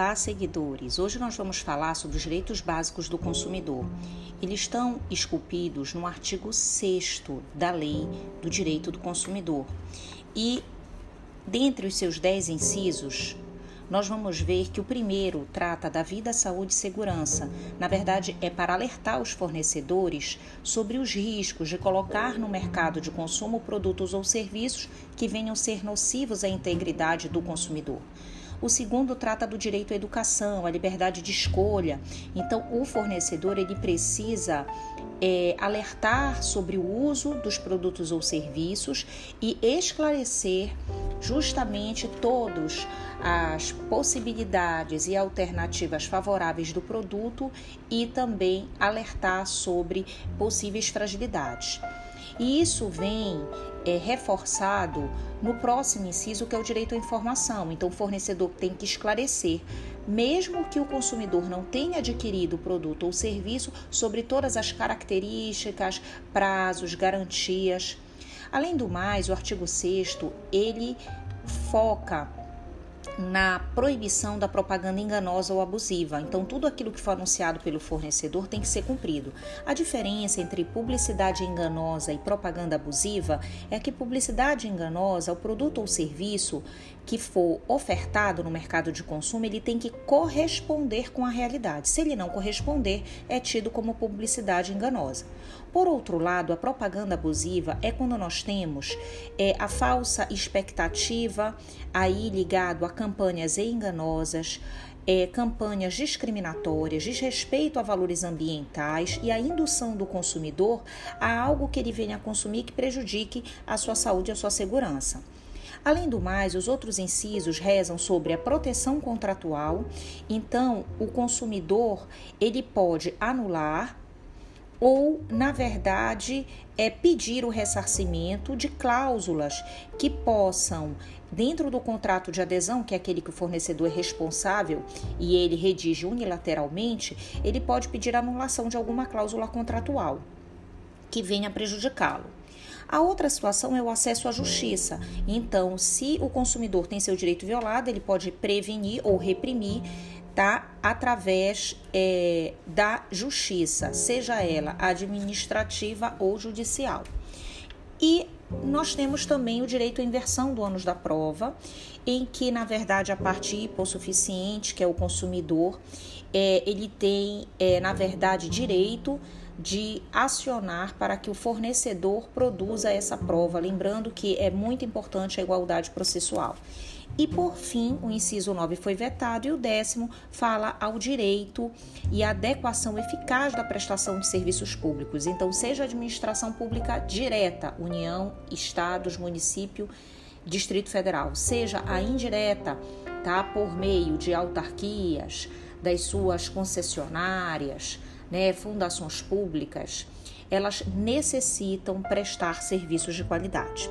Olá, seguidores! Hoje nós vamos falar sobre os direitos básicos do consumidor. Eles estão esculpidos no artigo 6 da Lei do Direito do Consumidor. E, dentre os seus dez incisos, nós vamos ver que o primeiro trata da vida, saúde e segurança. Na verdade, é para alertar os fornecedores sobre os riscos de colocar no mercado de consumo produtos ou serviços que venham ser nocivos à integridade do consumidor. O segundo trata do direito à educação, à liberdade de escolha. Então, o fornecedor ele precisa é, alertar sobre o uso dos produtos ou serviços e esclarecer justamente todas as possibilidades e alternativas favoráveis do produto e também alertar sobre possíveis fragilidades. E isso vem é, reforçado no próximo inciso, que é o direito à informação. Então, o fornecedor tem que esclarecer, mesmo que o consumidor não tenha adquirido o produto ou serviço, sobre todas as características, prazos, garantias. Além do mais, o artigo 6 ele foca na proibição da propaganda enganosa ou abusiva. Então, tudo aquilo que for anunciado pelo fornecedor tem que ser cumprido. A diferença entre publicidade enganosa e propaganda abusiva é que publicidade enganosa, o produto ou serviço que for ofertado no mercado de consumo, ele tem que corresponder com a realidade. Se ele não corresponder, é tido como publicidade enganosa. Por outro lado, a propaganda abusiva é quando nós temos é, a falsa expectativa aí ligado a campanhas enganosas, é, campanhas discriminatórias, desrespeito a valores ambientais e a indução do consumidor a algo que ele venha a consumir que prejudique a sua saúde e a sua segurança. Além do mais, os outros incisos rezam sobre a proteção contratual. Então, o consumidor ele pode anular ou, na verdade, é pedir o ressarcimento de cláusulas que possam, dentro do contrato de adesão, que é aquele que o fornecedor é responsável e ele redige unilateralmente, ele pode pedir anulação de alguma cláusula contratual que venha prejudicá-lo. A outra situação é o acesso à justiça. Então, se o consumidor tem seu direito violado, ele pode prevenir ou reprimir tá? através é, da justiça, seja ela administrativa ou judicial. E nós temos também o direito à inversão do ônus da prova, em que, na verdade, a parte hipossuficiente, que é o consumidor, é, ele tem, é, na verdade, direito de acionar para que o fornecedor produza essa prova, lembrando que é muito importante a igualdade processual. E por fim, o inciso 9 foi vetado e o décimo fala ao direito e adequação eficaz da prestação de serviços públicos. Então, seja administração pública direta, União, Estados, município, Distrito Federal, seja a indireta, tá, por meio de autarquias, das suas concessionárias, né, fundações públicas, elas necessitam prestar serviços de qualidade.